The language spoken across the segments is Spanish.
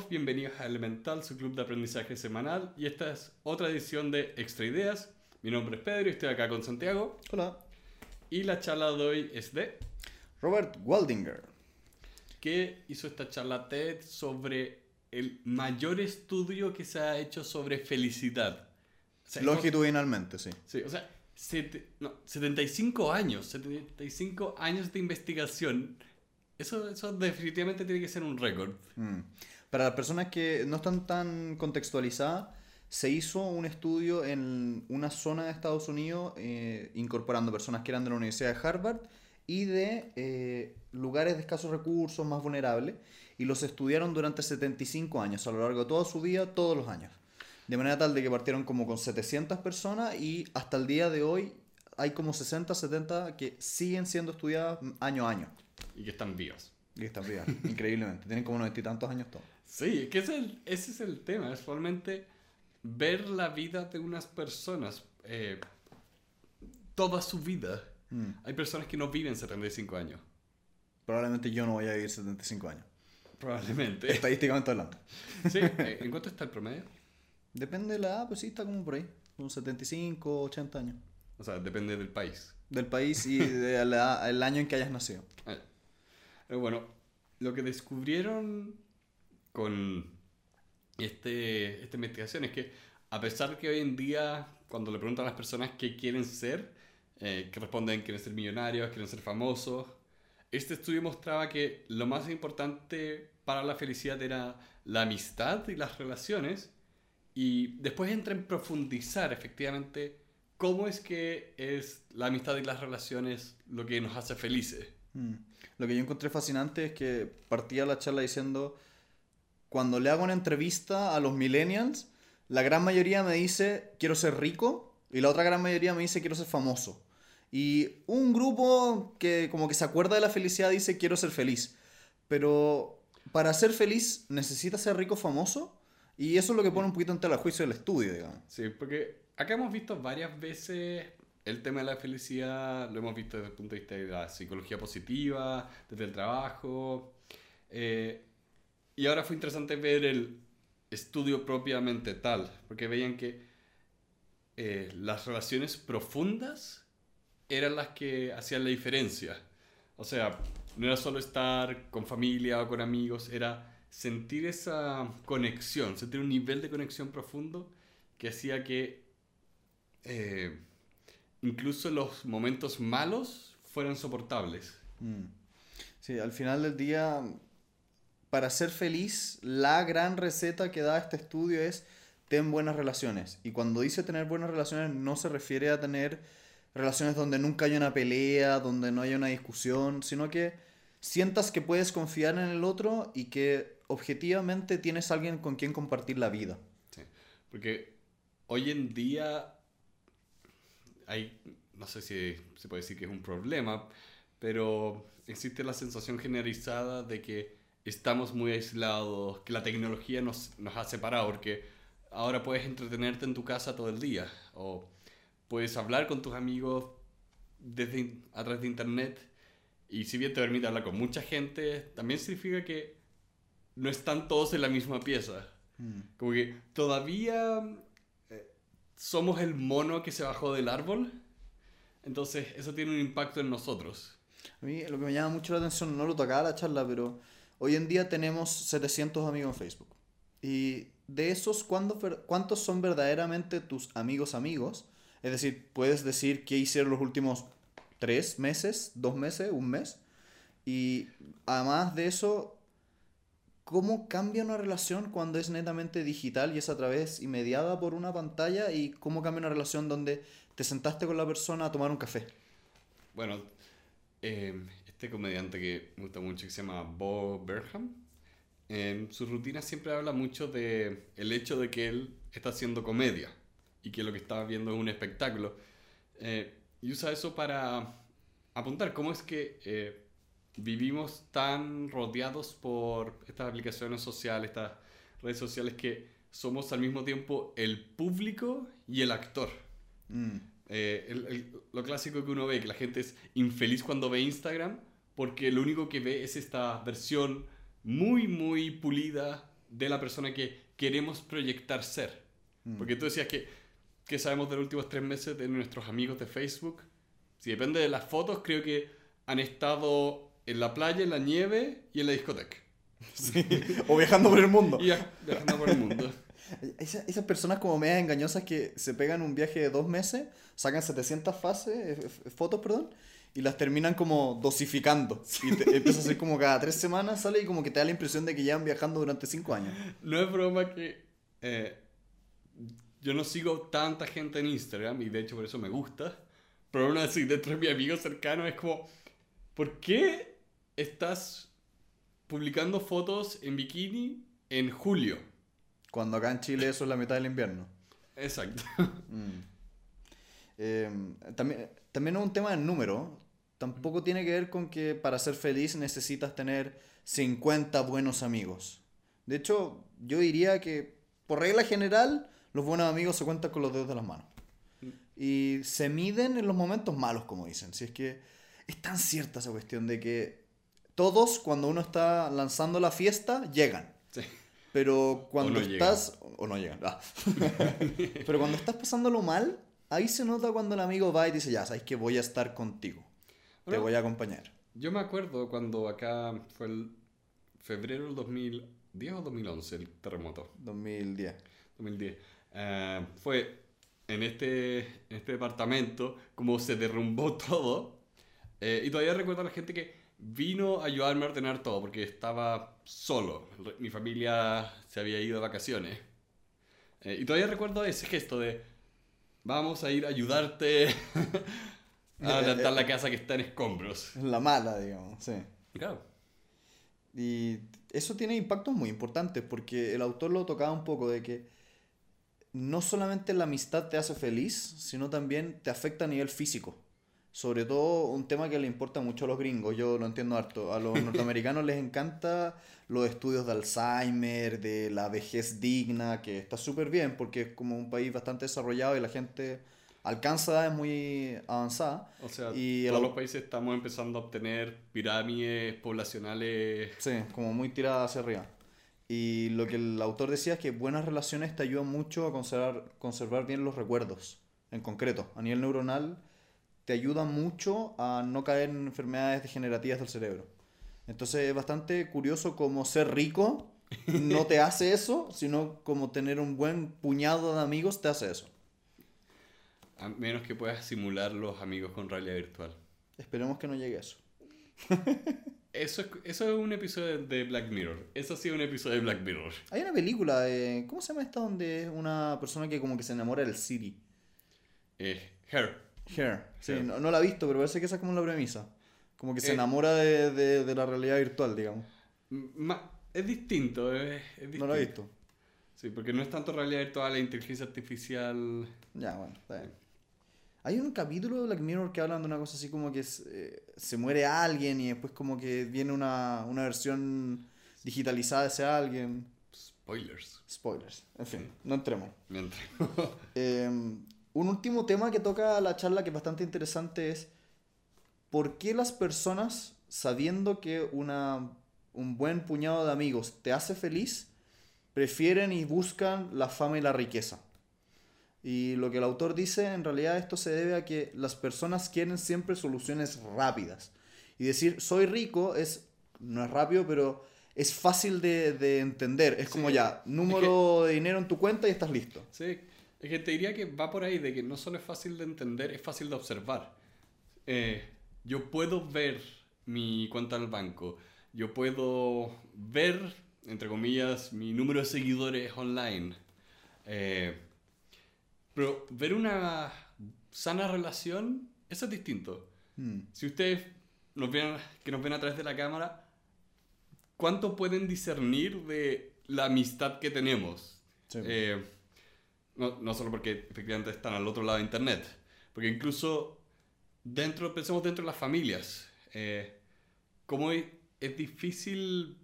Todos, bienvenidos a Elemental, su club de aprendizaje semanal. Y esta es otra edición de Extra Ideas. Mi nombre es Pedro y estoy acá con Santiago. Hola. Y la charla de hoy es de... Robert Waldinger. Que hizo esta charla TED sobre el mayor estudio que se ha hecho sobre felicidad. O sea, Longitudinalmente, sí. Sí, o sea, no, 75 años, 75 años de investigación. Eso, eso definitivamente tiene que ser un récord. Mm. Para las personas que no están tan contextualizadas, se hizo un estudio en una zona de Estados Unidos eh, incorporando personas que eran de la Universidad de Harvard y de eh, lugares de escasos recursos, más vulnerables, y los estudiaron durante 75 años, a lo largo de toda su vida, todos los años. De manera tal de que partieron como con 700 personas y hasta el día de hoy hay como 60, 70 que siguen siendo estudiadas año a año. Y que están vivas. Y que están vivas, increíblemente. Tienen como noventa y tantos años todos. Sí, que ese es el tema, es realmente ver la vida de unas personas, eh, toda su vida. Mm. Hay personas que no viven 75 años. Probablemente yo no voy a vivir 75 años. Probablemente. Estadísticamente hablando. Sí, eh, ¿en cuánto está el promedio? Depende de la edad, pues sí, está como por ahí. Unos 75, 80 años. O sea, depende del país. Del país y del año en que hayas nacido. Ah, bueno, lo que descubrieron con este, esta investigación es que a pesar que hoy en día, cuando le preguntan a las personas qué quieren ser, eh, que responden quieren ser millonarios, quieren ser famosos, este estudio mostraba que lo más importante para la felicidad era la amistad y las relaciones y después entra en profundizar efectivamente cómo es que es la amistad y las relaciones lo que nos hace felices. Mm. Lo que yo encontré fascinante es que partía la charla diciendo, cuando le hago una entrevista a los millennials, la gran mayoría me dice, quiero ser rico, y la otra gran mayoría me dice, quiero ser famoso. Y un grupo que como que se acuerda de la felicidad dice, quiero ser feliz. Pero para ser feliz, ¿necesitas ser rico famoso? Y eso es lo que pone un poquito en tela juicio del estudio, digamos. Sí, porque acá hemos visto varias veces el tema de la felicidad, lo hemos visto desde el punto de vista de la psicología positiva, desde el trabajo. Eh, y ahora fue interesante ver el estudio propiamente tal, porque veían que eh, las relaciones profundas eran las que hacían la diferencia. O sea, no era solo estar con familia o con amigos, era sentir esa conexión, sentir un nivel de conexión profundo que hacía que eh, incluso los momentos malos fueran soportables. Mm. Sí, al final del día, para ser feliz, la gran receta que da este estudio es ten buenas relaciones. Y cuando dice tener buenas relaciones no se refiere a tener relaciones donde nunca haya una pelea, donde no haya una discusión, sino que sientas que puedes confiar en el otro y que objetivamente tienes alguien con quien compartir la vida. Sí, porque hoy en día hay, no sé si se puede decir que es un problema, pero existe la sensación generalizada de que estamos muy aislados, que la tecnología nos, nos ha separado, porque ahora puedes entretenerte en tu casa todo el día, o puedes hablar con tus amigos desde, a través de internet, y si bien te permite hablar con mucha gente, también significa que no están todos en la misma pieza. Mm. Como que todavía eh, somos el mono que se bajó del árbol. Entonces eso tiene un impacto en nosotros. A mí lo que me llama mucho la atención, no lo tocaba la charla, pero hoy en día tenemos 700 amigos en Facebook. Y de esos, ¿cuántos son verdaderamente tus amigos amigos? Es decir, puedes decir qué hicieron los últimos tres meses, dos meses, un mes. Y además de eso, cómo cambia una relación cuando es netamente digital y es a través y mediada por una pantalla y cómo cambia una relación donde te sentaste con la persona a tomar un café. Bueno, em, este comediante que me gusta mucho que se llama Bo Burnham, en su rutina siempre habla mucho de el hecho de que él está haciendo comedia y que lo que está viendo es un espectáculo. Eh, y usa eso para apuntar cómo es que eh, vivimos tan rodeados por estas aplicaciones sociales, estas redes sociales, que somos al mismo tiempo el público y el actor. Mm. Eh, lo clásico que uno ve, que la gente es infeliz cuando ve Instagram, porque lo único que ve es esta versión muy, muy pulida de la persona que queremos proyectar ser. Mm. Porque tú decías que, que sabemos de los últimos tres meses de nuestros amigos de Facebook. Si depende de las fotos, creo que han estado en la playa, en la nieve y en la discoteca. Sí. O viajando por el mundo. Y viajando por el mundo. Esa- esas personas como medias engañosas que se pegan un viaje de dos meses, sacan 700 fases, eh, fotos, perdón, y las terminan como dosificando. Y te, empieza a ser como cada tres semanas sale y como que te da la impresión de que llevan viajando durante cinco años. No es broma que eh, yo no sigo tanta gente en Instagram y de hecho por eso me gusta. Pero aún así, dentro de mis amigos cercanos es como, ¿por qué estás publicando fotos en bikini en julio? Cuando acá en Chile eso es la mitad del invierno. Exacto. Mm. Eh, también, también es un tema del número. Tampoco tiene que ver con que para ser feliz necesitas tener 50 buenos amigos. De hecho, yo diría que por regla general los buenos amigos se cuentan con los dedos de las manos. Y se miden en los momentos malos, como dicen. Si es que es tan cierta esa cuestión de que todos cuando uno está lanzando la fiesta llegan. Sí. Pero cuando no llegan. estás... O no llegan. ah. Pero cuando estás pasándolo mal, ahí se nota cuando el amigo va y dice, ya, sabes que voy a estar contigo. Te voy a acompañar. Yo me acuerdo cuando acá fue el febrero del 2010 o 2011 el terremoto. 2010. 2010. Eh, fue en este, en este departamento como se derrumbó todo. Eh, y todavía recuerdo a la gente que vino a ayudarme a ordenar todo porque estaba solo. Mi familia se había ido de vacaciones. Eh, y todavía recuerdo ese gesto de vamos a ir a ayudarte a adelantar la casa que está en escombros. La mala, digamos, sí. Claro. Y eso tiene impactos muy importantes porque el autor lo tocaba un poco de que no solamente la amistad te hace feliz, sino también te afecta a nivel físico. Sobre todo un tema que le importa mucho a los gringos, yo lo entiendo harto. A los norteamericanos les encanta los estudios de Alzheimer, de la vejez digna, que está súper bien porque es como un país bastante desarrollado y la gente alcanza edades muy avanzadas. O sea, Y el todos au- los países estamos empezando a obtener pirámides poblacionales. Sí, como muy tirada hacia arriba. Y lo que el autor decía es que buenas relaciones te ayudan mucho a conservar, conservar bien los recuerdos, en concreto. A nivel neuronal, te ayuda mucho a no caer en enfermedades degenerativas del cerebro. Entonces es bastante curioso como ser rico no te hace eso, sino como tener un buen puñado de amigos te hace eso. A menos que puedas simular los amigos con realidad virtual. Esperemos que no llegue a eso. Eso es, eso es un episodio de Black Mirror. Eso sí es un episodio de Black Mirror. Hay una película, de, ¿cómo se llama esta? Donde es una persona que como que se enamora del Siri. Eh, Her. Hair. Sí, Hair. no, no la he visto, pero parece que esa es como la premisa. Como que se Eh. enamora de, de- de la realidad virtual, digamos. Es distinto, es, es distinto. No la he visto. Sí, porque no es tanto realidad virtual, la inteligencia artificial. Ya, bueno, está bien. Hay un capítulo de Black Mirror que hablan de una cosa así como que se, se muere alguien y después como que viene una, una versión digitalizada de ese alguien. Spoilers. Spoilers. En fin, no entremos. Mientras. Eh, un último tema que toca la charla que es bastante interesante es ¿por qué las personas, sabiendo que una, un buen puñado de amigos te hace feliz, prefieren y buscan la fama y la riqueza? Y lo que el autor dice, en realidad esto se debe a que las personas quieren siempre soluciones rápidas. Y decir, soy rico, es, no es rápido, pero es fácil de, de entender. Es como ya, número de dinero en tu cuenta y estás listo. Sí, es que te diría que va por ahí de que no solo es fácil de entender, es fácil de observar. Eh, yo puedo ver mi cuenta del banco, yo puedo ver, entre comillas, mi número de seguidores online. Eh, pero ver una sana relación, eso es distinto. Mm. Si ustedes nos ven, que nos ven a través de la cámara, ¿cuánto pueden discernir de la amistad que tenemos? Sí. Eh, no, no solo porque efectivamente están al otro lado de Internet, porque incluso dentro, pensemos dentro de las familias, eh, cómo es, difícil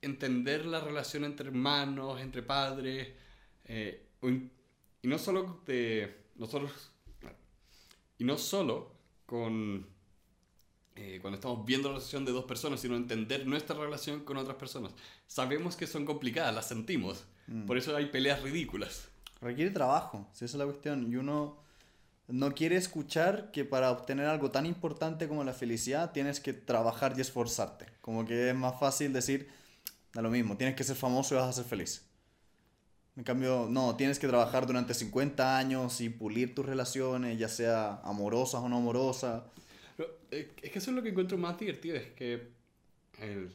entender la relación entre hermanos, entre padres, eh, y no solo de nosotros, y no solo con eh, cuando estamos viendo la relación de dos personas, sino entender nuestra relación con otras personas. Sabemos que son complicadas, las sentimos. Mm. Por eso hay peleas ridículas. Requiere trabajo, si esa es la cuestión. Y uno no quiere escuchar que para obtener algo tan importante como la felicidad tienes que trabajar y esforzarte. Como que es más fácil decir, da lo mismo, tienes que ser famoso y vas a ser feliz. En cambio, no, tienes que trabajar durante 50 años y pulir tus relaciones, ya sea amorosas o no amorosas. Pero, eh, es que eso es lo que encuentro más divertido, es que el-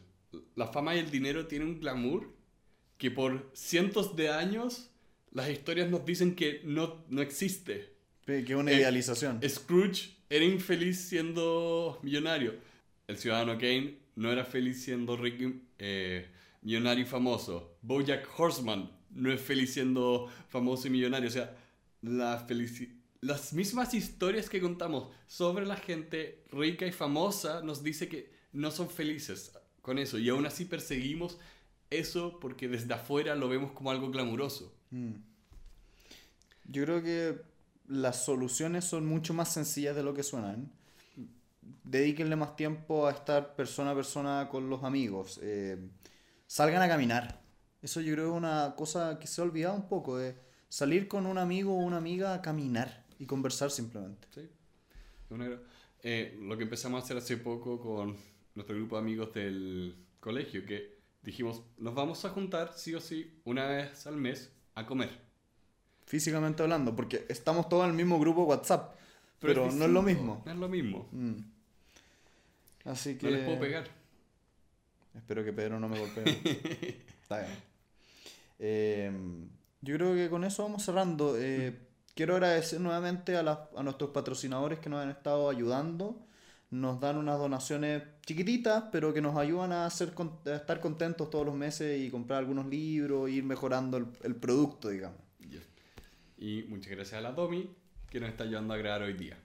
la fama y el dinero tienen un glamour que por cientos de años las historias nos dicen que no, no existe. Que es una Eh, idealización. Scrooge era infeliz siendo millonario. El ciudadano Kane no era feliz siendo rico, eh, millonario y famoso. Bojack Horseman no es feliz siendo famoso y millonario. O sea, la las mismas historias que contamos sobre la gente rica y famosa nos dice que no son felices con eso. Y aún así perseguimos eso porque desde afuera lo vemos como algo glamuroso. Mm. Yo creo que las soluciones son mucho más sencillas de lo que suenan. Dedíquenle más tiempo a estar persona a persona con los amigos. eh, salgan a caminar. Eso yo creo que es una cosa que se ha olvidado un poco. Salir con un amigo o una amiga a caminar y conversar simplemente. Sí. Eh, lo que empezamos a hacer hace poco con nuestro grupo de amigos del colegio, que dijimos, nos vamos a juntar sí o sí una vez al mes a comer. Físicamente hablando, porque estamos todos en el mismo grupo WhatsApp. Pero, no es lo mismo. No es lo mismo. Mm. Así que... No les puedo pegar. Espero que Pedro no me golpee. Está bien. Eh, yo creo que con eso vamos cerrando. Eh, quiero agradecer nuevamente a, las- a nuestros patrocinadores que nos han estado ayudando. Nos dan unas donaciones chiquititas, pero que nos ayudan a, hacer, a estar contentos todos los meses y comprar algunos libros, e ir mejorando el, el producto, digamos. Yes. Y muchas gracias a la Domi, que nos está ayudando a grabar hoy día.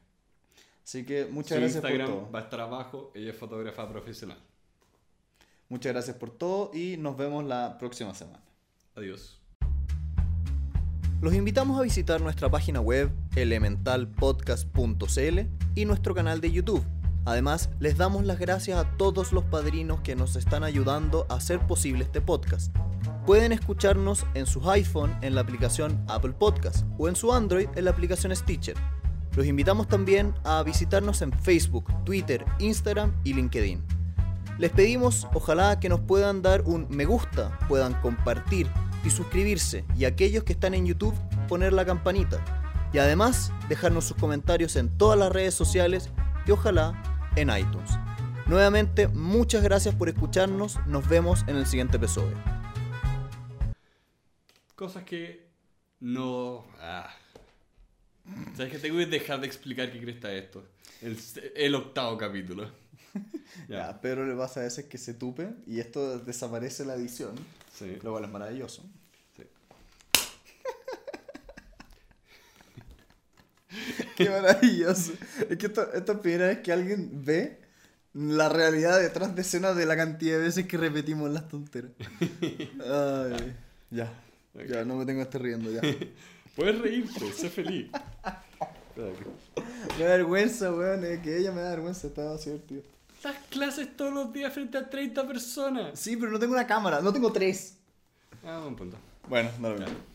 Así que muchas Su gracias Instagram por todo. va a estar abajo, ella es fotógrafa profesional. Muchas gracias por todo y nos vemos la próxima semana. Adiós. Los invitamos a visitar nuestra página web elementalpodcast.cl y nuestro canal de YouTube. Además, les damos las gracias a todos los padrinos que nos están ayudando a hacer posible este podcast. Pueden escucharnos en sus iPhone en la aplicación Apple Podcast o en su Android en la aplicación Stitcher. Los invitamos también a visitarnos en Facebook, Twitter, Instagram y LinkedIn. Les pedimos ojalá que nos puedan dar un me gusta, puedan compartir y suscribirse y aquellos que están en YouTube poner la campanita y además dejarnos sus comentarios en todas las redes sociales y ojalá en iTunes. Nuevamente muchas gracias por escucharnos, nos vemos en el siguiente episodio. Cosas que no... ah. ¿Sabes que Tengo que dejar de explicar qué cresta esto. El, el octavo capítulo. Ya. Ya, Pedro le pasa a veces que se tupe y esto desaparece la edición, Sí. lo cual es maravilloso. Qué maravilloso. Es que esto, esta es la primera vez que alguien ve la realidad detrás de escena de la cantidad de veces que repetimos las tonteras. Ay, ya. Ya, no me tengo que estar riendo ya. Puedes reírte, sé feliz. Me da vergüenza, weón. Es que ella me da vergüenza. Estaba así divertido. Das clases todos los días frente a 30 personas. Sí, pero no tengo una cámara. No tengo tres. Ah, buen punto. Bueno, no lo mismo.